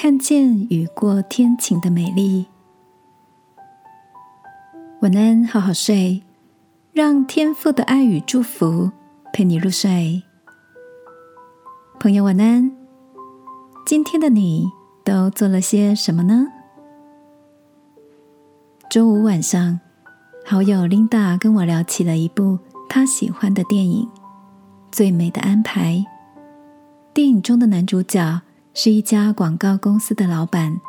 看见雨过天晴的美丽。晚安，好好睡，让天父的爱与祝福陪你入睡。朋友，晚安。今天的你都做了些什么呢？周五晚上，好友琳达跟我聊起了一部她喜欢的电影《最美的安排》。电影中的男主角。是一家广告公司的老板，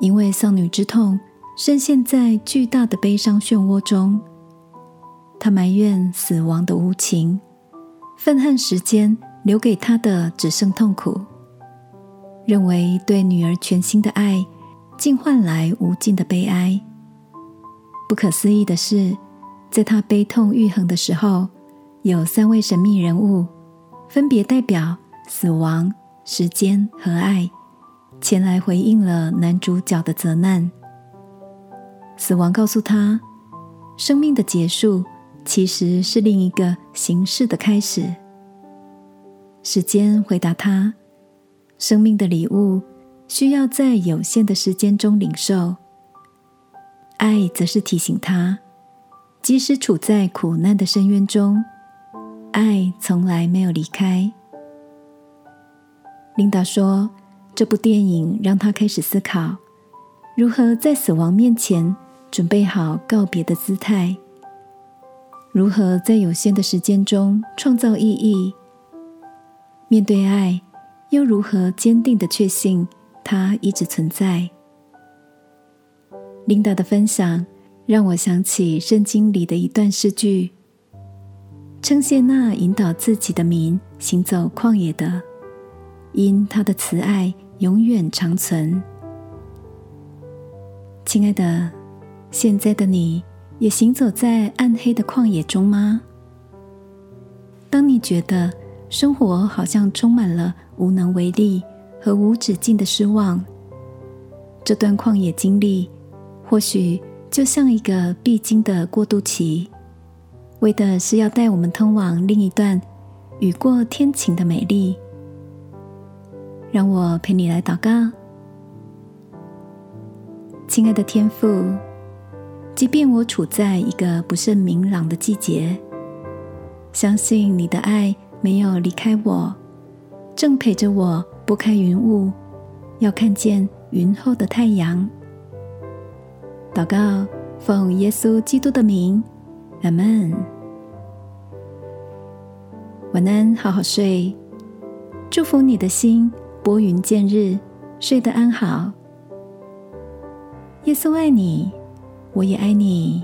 因为丧女之痛，深陷在巨大的悲伤漩涡中。他埋怨死亡的无情，愤恨时间留给他的只剩痛苦，认为对女儿全心的爱，竟换来无尽的悲哀。不可思议的是，在他悲痛愈合的时候，有三位神秘人物，分别代表死亡。时间和爱前来回应了男主角的责难。死亡告诉他，生命的结束其实是另一个形式的开始。时间回答他，生命的礼物需要在有限的时间中领受。爱则是提醒他，即使处在苦难的深渊中，爱从来没有离开。琳达说：“这部电影让她开始思考，如何在死亡面前准备好告别的姿态，如何在有限的时间中创造意义。面对爱，又如何坚定的确信它一直存在。”琳达的分享让我想起圣经里的一段诗句：“称谢那引导自己的民行走旷野的。”因他的慈爱永远长存，亲爱的，现在的你也行走在暗黑的旷野中吗？当你觉得生活好像充满了无能为力和无止境的失望，这段旷野经历或许就像一个必经的过渡期，为的是要带我们通往另一段雨过天晴的美丽。让我陪你来祷告，亲爱的天父，即便我处在一个不甚明朗的季节，相信你的爱没有离开我，正陪着我拨开云雾，要看见云后的太阳。祷告，奉耶稣基督的名，阿门。晚安，好好睡，祝福你的心。拨云见日，睡得安好。耶稣爱你，我也爱你。